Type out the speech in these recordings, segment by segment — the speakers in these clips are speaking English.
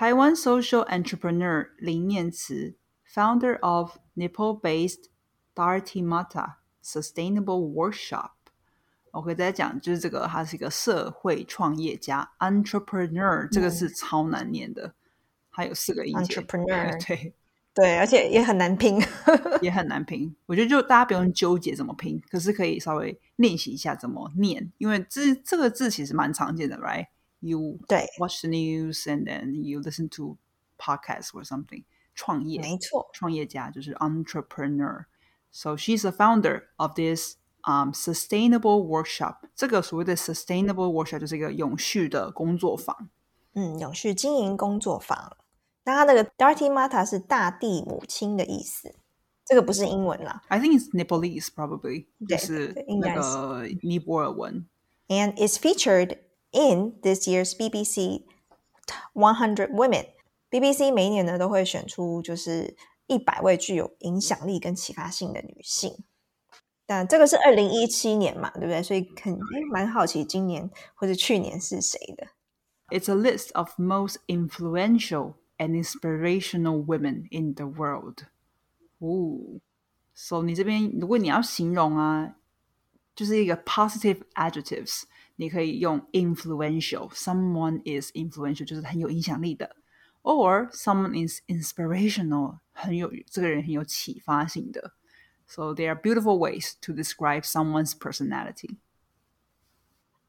台湾 social entrepreneur 林念慈，founder of Nepal-based Darty Mata Sustainable Workshop。OK，再讲就是这个，他是一个社会创业家，entrepreneur 这个是超难念的，还有四个音节，entrepreneur 对。对，而且也很难拼，也很难拼。我觉得就大家不用纠结怎么拼，可是可以稍微练习一下怎么念，因为这这个字其实蛮常见的 you watch the news and then you listen to podcasts or something. 创业，没错，创业家就是 entrepreneur。So she's the founder of this um sustainable workshop。这个所谓的 sustainable workshop 就是一个永续的工作坊。嗯，永续经营工作坊。那它那个 Dharti Mata 是大地母亲的意思，这个不是英文啦。I think it's Nepalese probably，就是那个尼泊尔文。And it's featured in this year's BBC 100 Women。BBC 每一年呢都会选出就是一百位具有影响力跟启发性的女性。但这个是二零一七年嘛，对不对？所以肯定蛮好奇今年或者去年是谁的。It's a list of most influential and inspirational women in the world. Ooh. So 你这边如果你要形容啊，就是一个 positive adjectives， 你可以用 influential。Someone is influential，就是很有影响力的，or someone is inspirational，很有这个人很有启发性的。So there are beautiful ways to describe someone's personality.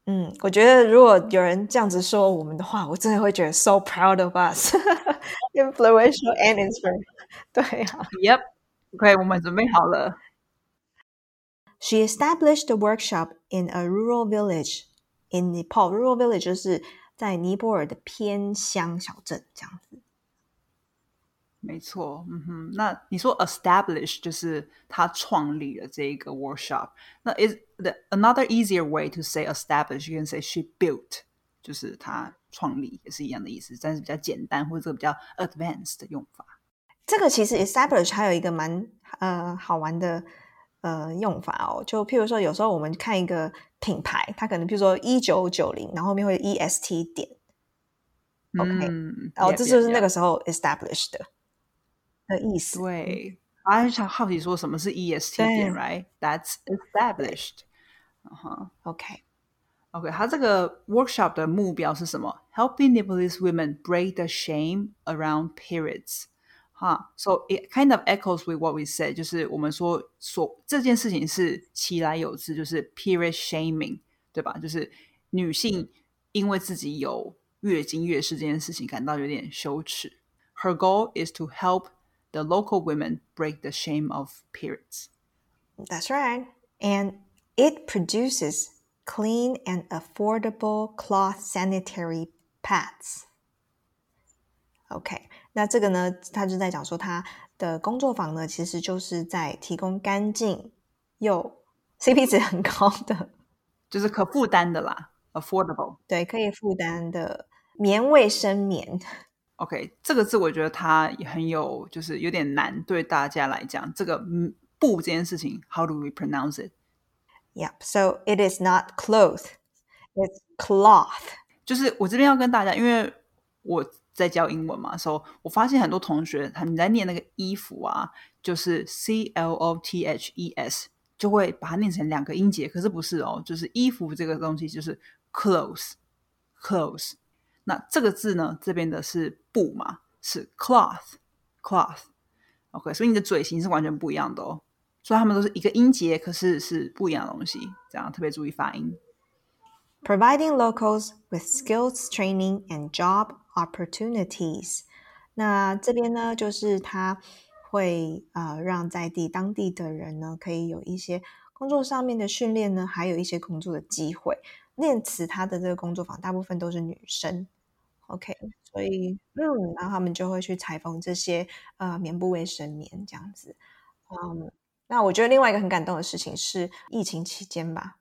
嗯，我觉得如果有人这样子说我们的话，我真的会觉得 so proud of us, influential and inspiring。对啊，Yep，OK，、okay, 我们准备好了。She established a workshop in a rural village in Nepal. Rural village 就是在尼泊尔的偏乡小镇这样子。没错，嗯哼，那你说 establish 就是他创立了这一个 workshop，那 is the another easier way to say establish，you can say she built，就是他创立也是一样的意思，但是比较简单或者比较 advanced 的用法。这个其实 establish 还有一个蛮呃好玩的呃用法哦，就譬如说有时候我们看一个品牌，它可能譬如说一九九零，然后后面会 e s t 点，OK，然后这就是那个时候 established 的。的意思。对，啊，想好奇说什么是 EST 点，right？That's established。嗯哼，OK，OK，它这个 workshop 的目标是什么？Helping Nepalese women break the shame around periods。 哈，so it kind of echoes with what we said，就是我们说说这件事情是其来有自，就是 period shaming，对吧？就是女性因为自己有月经月事这件事情感到有点羞耻。Her goal is to help the local women break the shame of periods. That's right. And it produces clean and affordable cloth sanitary pads. OK，那这个呢，他就在讲说他的工作坊呢，其实就是在提供干净又 CP 值很高的，就是可负担的啦，affordable。对，可以负担的棉卫生棉。OK，这个字我觉得它也很有，就是有点难对大家来讲。这个“布”这件事情，How do we pronounce it? Yep. So it is not cloth; it's cloth. 就是我这边要跟大家，因为我在教英文嘛，所以我发现很多同学他们在念那个衣服啊，就是 C L O T H E S，就会把它念成两个音节，可是不是哦，就是衣服这个东西就是 clothes，clothes。那这个字呢，这边的是布嘛，是 cloth，cloth。OK，所以你的嘴型是完全不一样的哦。所以他们都是一个音节，可是是不一样的东西，这样特别注意发音。Providing locals with skills training and job opportunities。那这边呢，就是他会呃让在地当地的人呢，可以有一些工作上面的训练呢，还有一些工作的机会。练词他的这个工作坊大部分都是女生，OK，所以嗯，然后他们就会去裁缝这些呃棉布卫生棉这样子，嗯，那我觉得另外一个很感动的事情是疫情期间吧，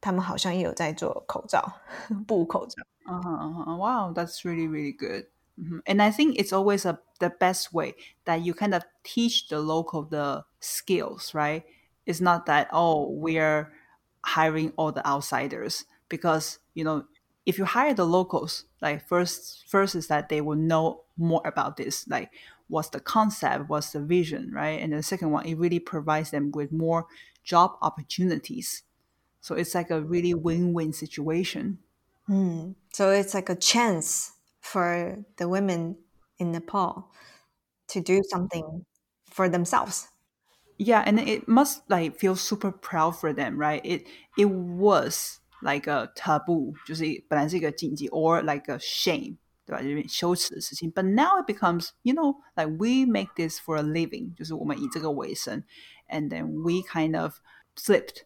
他们好像也有在做口罩，布口罩。Uh huh, uh huh. Wow, that's really really good. Mm-hmm. And I think it's always a the best way that you kind of teach the local the skills, right? It's not that oh we're hiring all the outsiders because you know if you hire the locals, like first first is that they will know more about this, like what's the concept, what's the vision, right? And the second one, it really provides them with more job opportunities. So it's like a really win-win situation. Mm. So it's like a chance for the women in Nepal to do something for themselves. Yeah, and it must like feel super proud for them, right? It it was like a taboo，就是本来是一个禁忌，or like a shame，对吧？有点羞耻的事情。But now it becomes, you know, like we make this for a living，就是我们以这个为生，and then we kind of flipped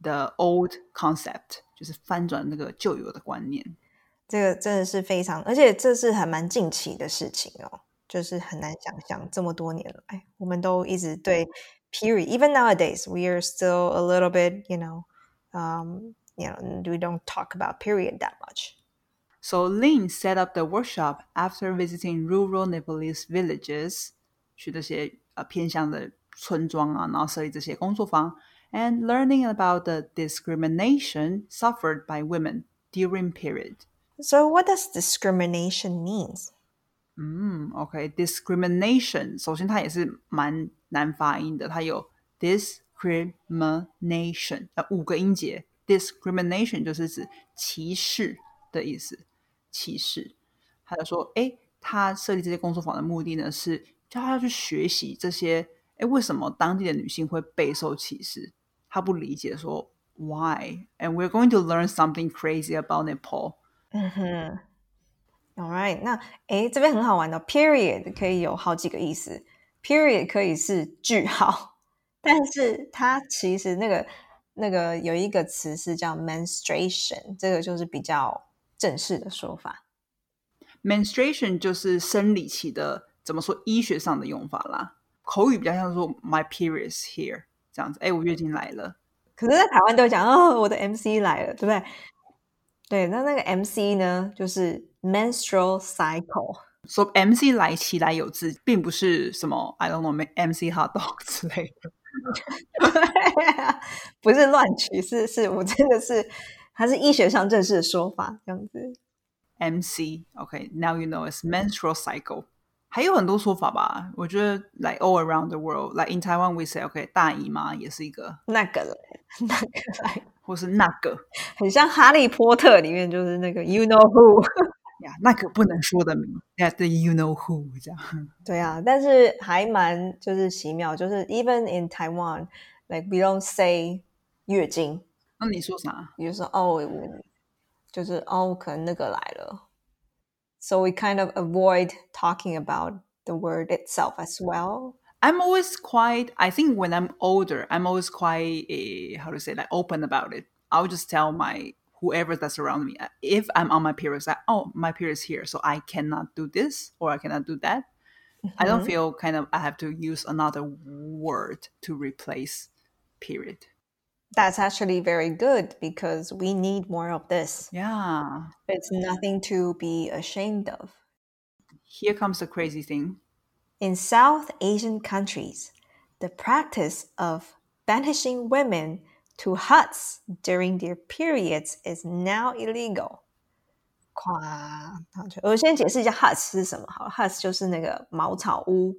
the old concept， 就是翻转那个旧有的观念。这个真的是非常，而且这是还蛮近期的事情哦，就是很难想象这么多年来，我们都一直对 period。Even nowadays, we are still a little bit, you know, um, you know, we don't talk about period that much. So Lin set up the workshop after visiting rural Nepalese villages，去这些呃偏乡的村庄啊，然后设立这些工作坊 ，and learning about the discrimination suffered by women during period. So what does discrimination means? 嗯，OK，discrimination，、okay, 首先它也是蛮难发音的，它有 discrimination，呃五个音节，discrimination 就是指歧视的意思。歧视。他就说：“哎，他设立这些工作坊的目的呢，是叫他去学习这些。哎，为什么当地的女性会备受歧视？ 他不理解，说 Why? And we're going to learn something crazy about Nepal。”嗯哼，All right，那哎，这边很好玩的，period 可以有好几个意思，period 可以是句号，但是它其实那个那个有一个词是叫 menstruation，这个就是比较。正式的说法，menstruation 就是生理期的，怎么说医学上的用法啦？口语比较像说 my periods here 这样子，哎，我月经来了。可是，在台湾都讲哦，我的 MC 来了，对不对？对，那那个 MC 呢，就是 menstrual cycle。说 MC 来其来有自，并不是什么 I don't know MC hot dog 之类的，不是乱取，是是我真的是。它是医学上正式的说法，这样子。MC，OK，now、okay, you know it's menstrual cycle。还有很多说法吧，我觉得 like all around the world，like in Taiwan we say OK 大姨妈也是一个那个来，那个来，或是那个，很像哈利波特里面就是那个 you know who 呀，那个不能说的名，yeah，the you know who 这样。对啊，但是还蛮就是奇妙，就是 even in Taiwan，like we don't say 月经。那你说啥？你就说哦，就是哦，可能那个来了。So we kind of avoid talking about the word itself as well. I'm always quite. I think when I'm older, I'm always quite a, how to say like open about it. I'll just tell my whoever that's around me if I'm on my periods that oh my period's here, so I cannot do this or I cannot do that. Mm-hmm. I don't mm-hmm. feel kind of I have to use another word to replace period That's actually very good because we need more of this. Yeah. It's nothing to be ashamed of. Here comes the crazy thing. In South Asian countries, the practice of banishing women to huts during their periods is now illegal. 夸，我先解释一下 huts 是什么好了，huts 就是那个茅草屋。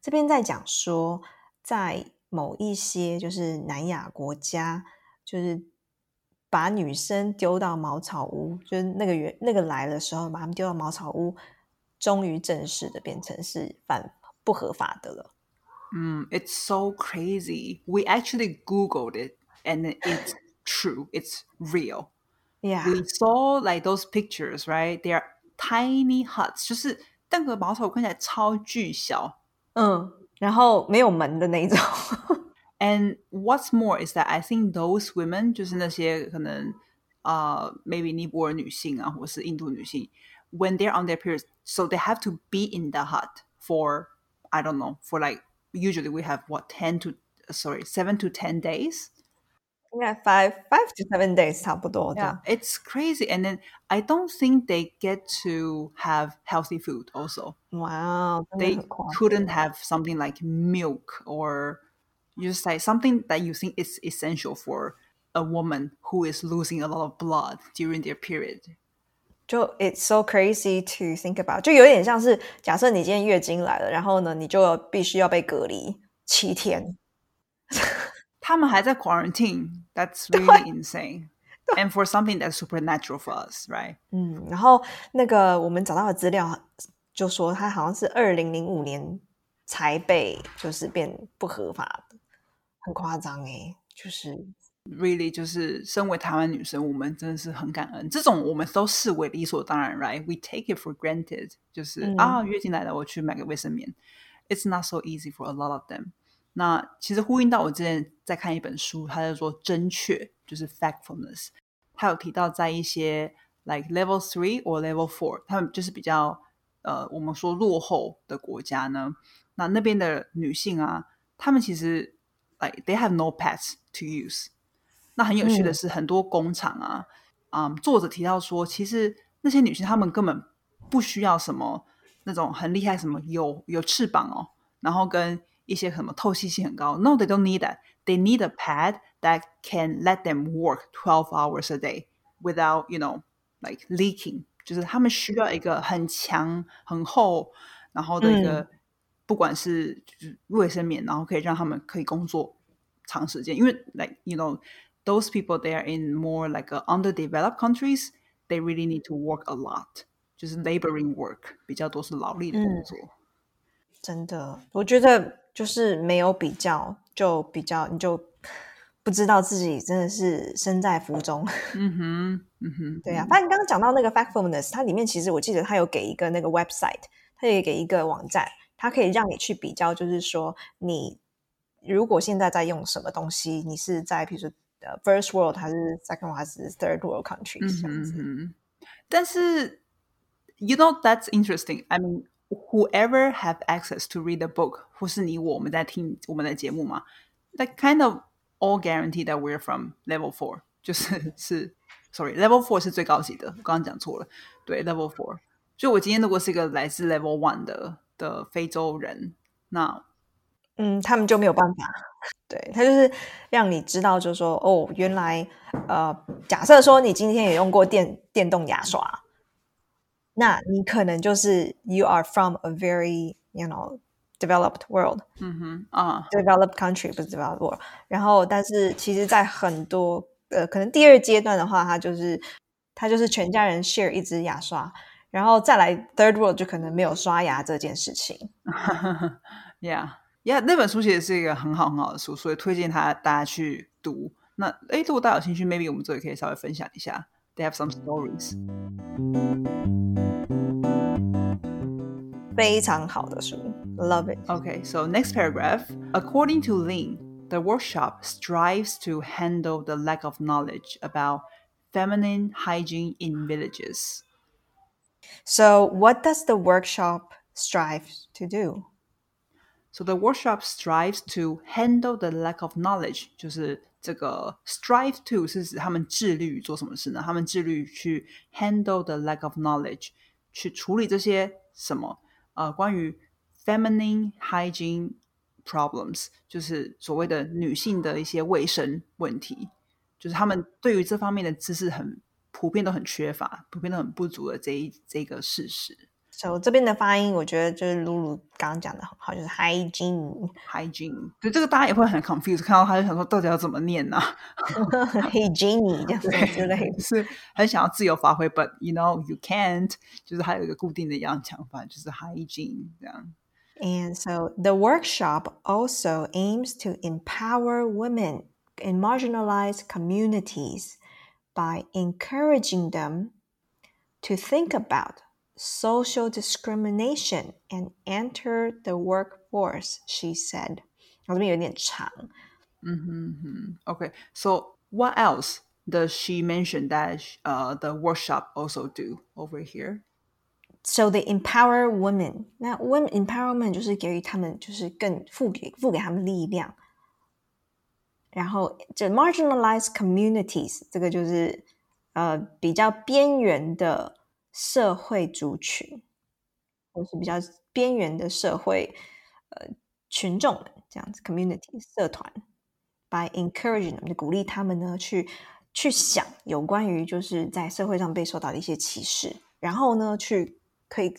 这边在讲说，在 某一些就是南亚国家，就是把女生丢到茅草屋，就是那个原那个来的时候，把他们丢到茅草屋，终于正式的变成是反不合法的了。嗯，It's so crazy. We actually Googled it, and it's true. It's real. Yeah, we saw like those pictures, right? They are tiny huts，就是那个茅草屋看起来超巨小。嗯。然后没有门的那种。And what's more is that I think those women 就是那些可能呃、uh, maybe 尼泊尔女性啊，或是印度女性，when they're on their periods, so they have to be in the hut for I don't know for like usually we have what ten to sorry seven to ten days. Yeah, five five to seven days 差不多。Yeah, it's crazy. And then I don't think they get to have healthy food also. Wow. They couldn't have something like milk or just like something that you think is essential for a woman who is losing a lot of blood during their period. 就 it's so crazy to think about，就有点像是假设你今天月经来了，然后呢，你就必须要被隔离七天。 他们还在 quarantine. That's really insane. And for something that's supernatural for us, right? 嗯，然后那个我们找到的资料就说，他好像是二零零五年才被就是变不合法的，很夸张哎，就是 really 就是身为台湾女生，我们真的是很感恩，这种我们都视为理所当然，right? We take it for granted，就是、嗯啊，月经来了，我去买个卫生棉。It's not so easy for a lot of them。 那其实呼应到我之前在看一本书，它叫做《真确》，就是 factfulness。它有提到在一些 like level three or level four，他们就是比较呃我们说落后的国家呢，那那边的女性啊，她们其实 like they have no pads to use。那很有趣的嗯是，很多工厂啊，嗯，作者提到说，其实那些女性她们根本不需要什么那种很厉害，什么有有翅膀哦，然后跟一些什么透气性很高。No, they don't need that. They need a pad that can let them work twelve hours a day without, you know, like leaking. 就是他们需要一个很强、很厚，然后的一个，不管是就是卫生棉，然后可以让他们可以工作长时间。因为 like you know those people they are in more like a underdeveloped countries, they really need to work a lot. 就是 laboring work 比较多是劳力的工作。真的，我觉得 就是没有比较，就比较你就不知道自己真的是身在福中。嗯哼，嗯哼，对啊，反正你刚刚讲到那个 Factfulness，它里面其实我记得它有给一个那个 website，它也给一个网站，它可以让你去比较，就是说你如果现在在用什么东西，你是在比如说呃 first world 还是 second world 还是 third world countries 这样子。嗯哼，但是 you know that's interesting. I mean, whoever have access to read the book，或是你我我们在听我们的节目嘛，that kind of all guarantee that we're from level four，就是是 sorry level four 是最高级的，我刚刚讲错了，对 level four。就我今天如果是一个来自 level one 的的非洲人，那嗯，他们就没有办法。对，他就是让你知道，就是说，哦，原来，呃，假设说你今天也用过电电动牙刷，那你可能就是 you are from a very you know developed world 嗯哼啊，developed country 不是 developed world。然后，但是其实，在很多呃，可能第二阶段的话，它就是它就是全家人 share 一支牙刷，然后再来 third world 就可能没有刷牙这件事情。Yeah, yeah，那本书其实是一个很好很好的书，所以推荐他大家去读。那诶，如果大家有兴趣，maybe 我们这里可以稍微分享一下。They have some stories. 非常好的书，love it。 Okay, so next paragraph. According to Lin, the workshop strives to handle the lack of knowledge about feminine hygiene in villages. So, what does the workshop strive to do? So the workshop strives to handle the lack of knowledge，就是 这个 strive to 是指他们致力于做什么事呢？他们致力于去 handle the lack of knowledge，去处理这些什么呃关于 feminine hygiene problems，就是所谓的女性的一些卫生问题，就是他们对于这方面的知识很普遍都很缺乏，普遍都很不足的这一这个事实。So 这边的发音，我觉得就是露露刚刚讲的很好，就是 hygiene hygiene，对这个大家也会很 confused，看到他就想说到底要怎么念呢、 hygiene 这样子之类的。是很想要自由发挥，but you know you can't，就是还有一个固定的样讲法，就是 hygiene 这样。 And so the workshop also aims to empower women in marginalized communities by encouraging them to think about social discrimination and enter the workforce, she said. 我这边有点长。嗯哼哼，OK，so、what else does she mention that uh the workshop also do over here？ So they empower women. 那 women empowerment 就是给予他们，就是更赋给赋给他们力量。然后这 marginalized communities 这个就是呃比较边缘的 社会族群，或是比较边缘的社会呃群众这样子 community 社团。By encouraging 就鼓励他们呢去去想有关于就是在社会上被受到的一些歧视，然后呢，去可以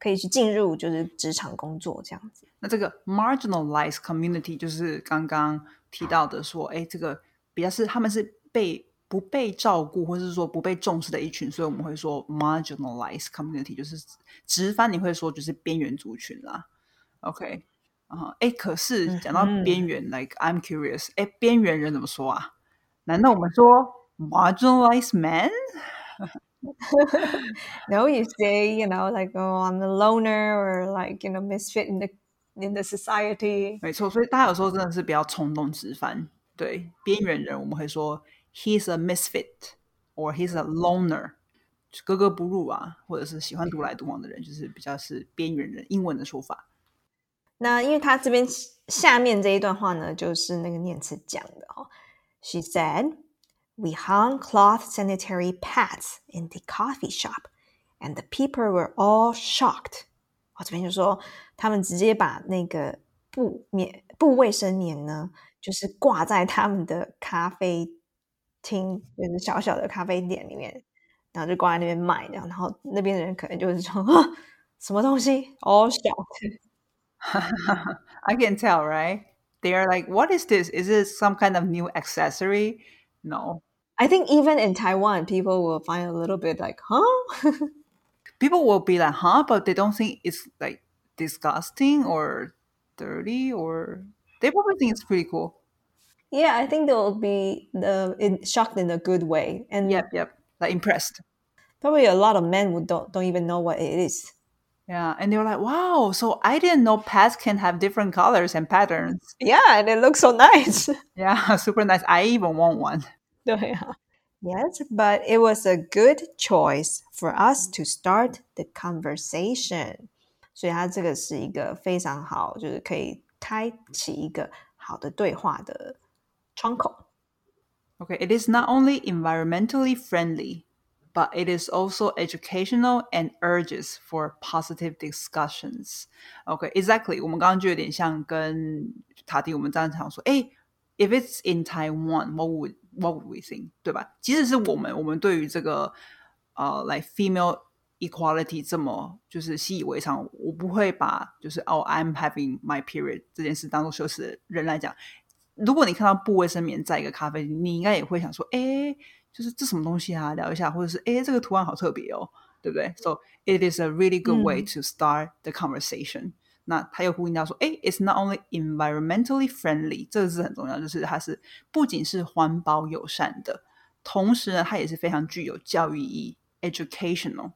可以去进入就是职场工作这样子。那这个 marginalized community 就是刚刚提到的说，哎，这个比较是他们是被不被照顾或是说不被重视的一群，所以我们会说 marginalized community 就是直翻你会说就是边缘族群啦。OK，啊，哎，可是讲到边缘，like I'm curious，哎，边缘人怎么说啊？难道我们说 marginalized man? no, you say, you know, like, oh, I'm a loner or like, you know, misfit in the in the society. 没错，所以大家有时候真的是不要冲动直翻。对，边缘人我们会说 he's a misfit or he's a loner，格格不入啊，或者是喜欢独来独往的人，就是比较是边缘人，英文的说法。那因为他这边下面这一段话呢，就是那个念慈讲的哦。She said, "We hung cloth sanitary pads in the coffee shop, and the people were all shocked." 我、哦、这边就说，他们直接把那个布棉布卫生棉呢，就是挂在他们的咖啡厅，就是小小的咖啡店里面，然后就挂在那边卖，这样，然后那边的人可能就是说，什么东西，all shocked. I can tell, right? they're like, what is this? Is it some kind of new accessory? No. I think even in Taiwan, people will find a little bit like, huh? people will be like, huh? But they don't think it's like disgusting or dirty or they probably think it's pretty cool. Yeah, I think they'll be the in, shocked in a good way. And yep, yep, like impressed. Probably a lot of men would don't don't even know what it is. Yeah, and they were like, "Wow!" So I didn't know pets can have different colors and patterns. Yeah, and it looks so nice. yeah, super nice. I even want one. Yes, but it was a good choice for us to start the conversation. 所以它这个是一个非常好，就是可以开启一个好的对话的 窗口。Okay, it is not only environmentally friendly but it is also educational and urges for positive discussions. Okay, exactly. 我们刚刚就有点像跟塔迪我们这样讲说，哎，if it's in Taiwan, what would what would we think？对吧？即使是我们，我们对于这个呃，like female equality 这么就是习以为常，我不会把就是哦，I'm having my period 这件事当做羞耻的人来讲。 如果你看到布卫生棉在一个咖啡厅，你应该也会想说，哎。就是这什么东西啊？聊一下，或者是哎，这个图案好特别哦，对不对？So it is a really good way to start the conversation。那他又呼应到说，哎，it's not only environmentally friendly，这个是很重要，就是它是不仅是环保友善的，同时呢，它也是非常具有教育意义，educational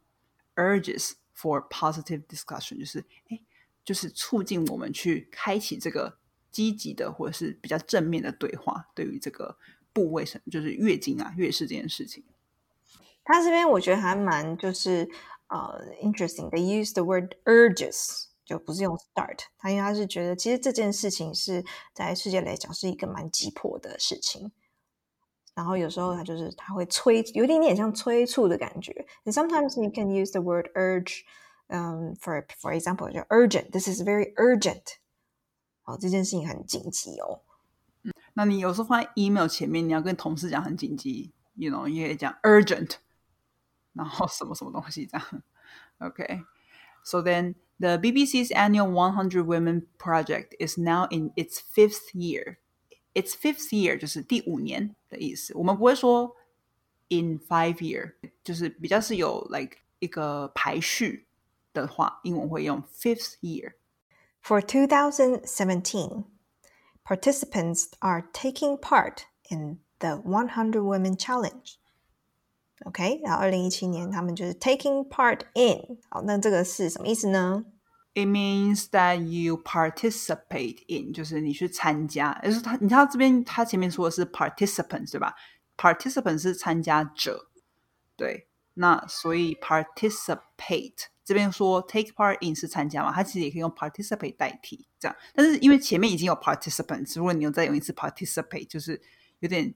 urges for positive discussion，就是哎，就是促进我们去开启这个积极的或者是比较正面的对话，对于这个。部位什就是月经啊、月事这件事情。他这边我觉得还蛮就是呃 interesting。They use the word urges，就不是用 start。他因为他是觉得其实这件事情是在世界来讲是一个蛮急迫的事情。然后有时候他就是他会催，有一点点像催促的感觉。And sometimes you can use the word urge，嗯、um,，for for example，就 urgent。This is very urgent。哦，这件事情很紧急哦。那你有时候放在 email 前面，你要跟同事讲很紧急，you know，也可以讲 urgent，然后什么什么东西这样。OK，so then the BBC's annual 100 Women Project is now in its fifth year. Its fifth year 就是第五年的意思。我们不会说 in five year，就是比较是有 like 一个排序的话，英文会用 fifth year。For 2017 participants are taking part in the 100 Women Challenge. OK，然后二零一七年他们就是 taking part in。好，那这个是什么意思呢？It means that you participate in，就是你去参加。就是他，你知道这边他前面说的是 participants，对吧？participant 是参加者，对。那所以 participate 这边说 take part in 是参加嘛，它其实也可以用 participate 代替这样。但是因为前面已经有 participants，如果你又再用一次 participate，就是有点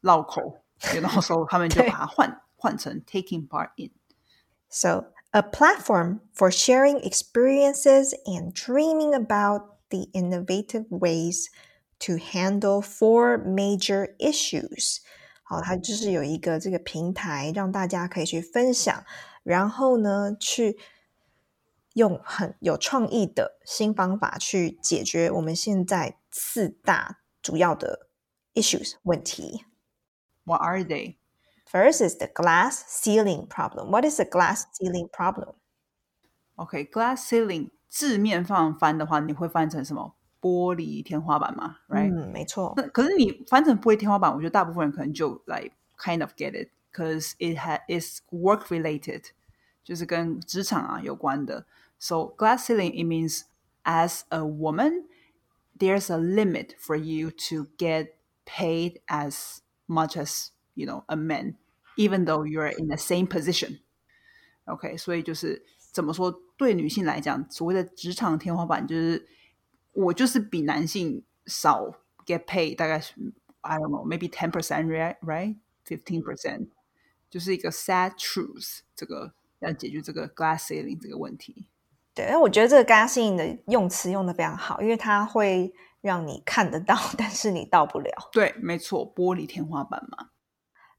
绕口，然后时候他们就把它换换成 taking part in。So a platform for sharing experiences and dreaming about the innovative ways to handle four major issues. 好，它就是有一个这个平台，让大家可以去分享， 然后呢，去用很有创意的新方法去解决我们现在四大主要的 issues 问题。 What are they? First is the glass ceiling problem. What is the glass ceiling problem? OK, glass ceiling 字面上翻的话，你会翻成什么？玻璃天花板嘛，right？、嗯，没错。那可是你翻成玻璃天花板，我觉得大部分人可能就 like kind of get it, because it has is work related，就是跟职场啊有关的。So glass ceiling it means as a woman, there's a limit for you to get paid as much as you know a man, even though you're in the same position. OK，所以就是怎么说，对女性来讲，所谓的职场天花板就是我就是比男性少 get paid，大概是 I don't know maybe ten percent right right fifteen percent， 就是一个 sad truth，这个要解决这个 glass ceiling 这个问题。对，但我觉得这个 glass ceiling 的用词用的非常好，因为它会让你看得到，但是你到不了。对，没错，玻璃天花板嘛。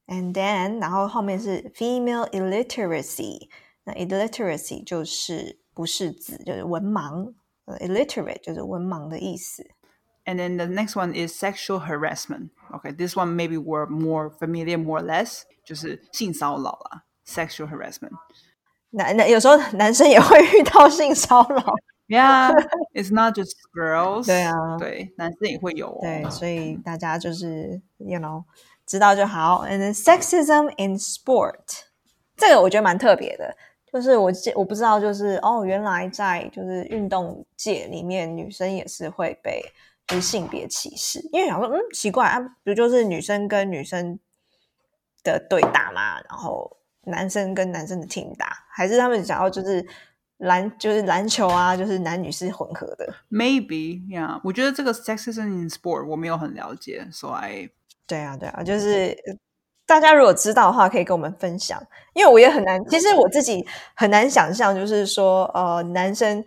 And then，然后后面是 female illiteracy。那 illiteracy 就是不识字，就是文盲。呃，illiterate 就是文盲的意思。And then the next one is sexual harassment. Okay, this one maybe we're more familiar, more or less，就是性骚扰啦，sexual harassment. 男男有时候男生也会遇到性骚扰， Yeah, it's not just girls. 对啊对，男生也会有哦。对，所以大家就是 you know 知道就好。And then sexism in sport，这个我觉得蛮特别的，就是我记我不知道，就是哦，原来在就是运动界里面，女生也是会被 就是性别歧视，因为想说嗯奇怪啊，不就是女生跟女生的对打嘛，然后男生跟男生的 team 打，还是他们想要就是篮就是篮球啊，就是男女是混合的。Maybe, yeah. 我觉得这个 sexism in sport 我没有很了解，so I 对啊，对啊，就是呃大家如果知道的话，可以跟我们分享，因为我也很难，其实我自己很难想象，就是说，呃，男生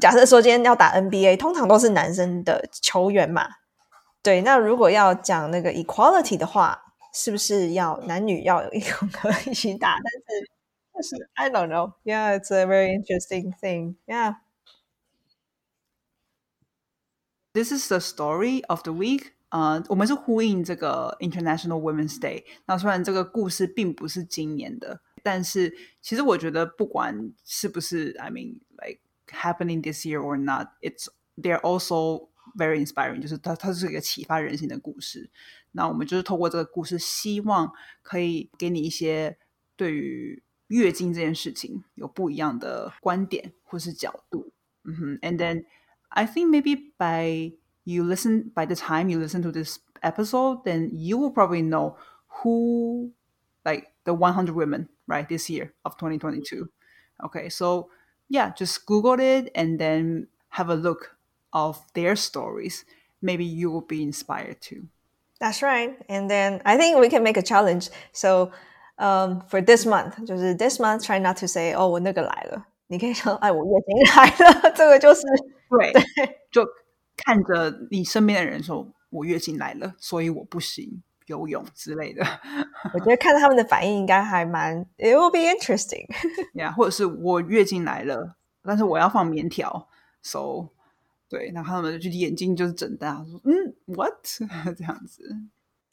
假设说今天要打 NBA，通常都是男生的球员嘛，对，那如果要讲那个 equality 的话，是不是要男女要有一混合一起打？但是就是 I don't know, yeah, it's a very interesting thing, yeah. this is the story of the week. 呃，我们是呼应这个 International Women's Day。那虽然这个故事并不是今年的，但是其实我觉得不管是不是，I mean happening this year or not, it's they're also very inspiring。就是它它是一个启发人心的故事。那我们就是透过这个故事，希望可以给你一些对于月经这件事情有不一样的观点或是角度。嗯哼，and then I think maybe by you listen by the time you listen to this episode, then you will probably know who like the 100 women right this year of 2022. Okay, so yeah, just Google it and then have a look of their stories. Maybe you will be inspired too. That's right. And then I think we can make a challenge. So um, for this month, 就是 this month, try not to say, oh, 我那个来了。你可以说，哎，我月经来了。这个就是对，就看着你身边的人说：“我月经来了，所以我不行 游泳之类的。我觉得看他们的反应应该还蛮，it will be interesting。yeah，，或者是我月经来了，但是我要放棉条，so 对，然后他们就眼睛就是睁大，说嗯，what 这样子。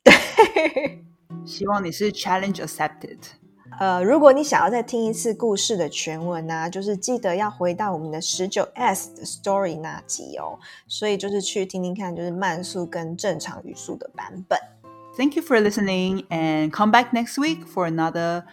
希望你是 challenge accepted。呃，如果你想要再听一次故事的全文呢、就是记得要回到我们的十九 S 的 story 那集哦。所以就是去听听看，就是慢速跟正常语速的版本。Thank you for listening, and come back next week for another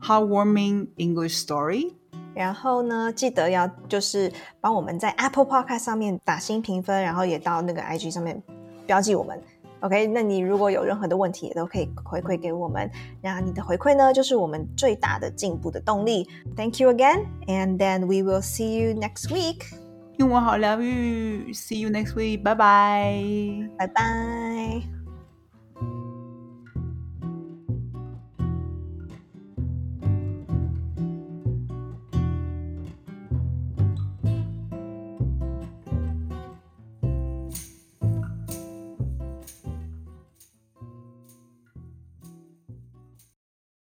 heartwarming English story. 然后呢，记得要就是帮我们在 Apple Podcast 上面打新评分，然后也到那个 IG 上面标记我们。OK，那你如果有任何的问题，也都可以回馈给我们。那你的回馈呢，就是我们最大的进步的动力。Thank you again, and then we will see you next week. 英文好疗愈，See you next week，拜拜。拜拜。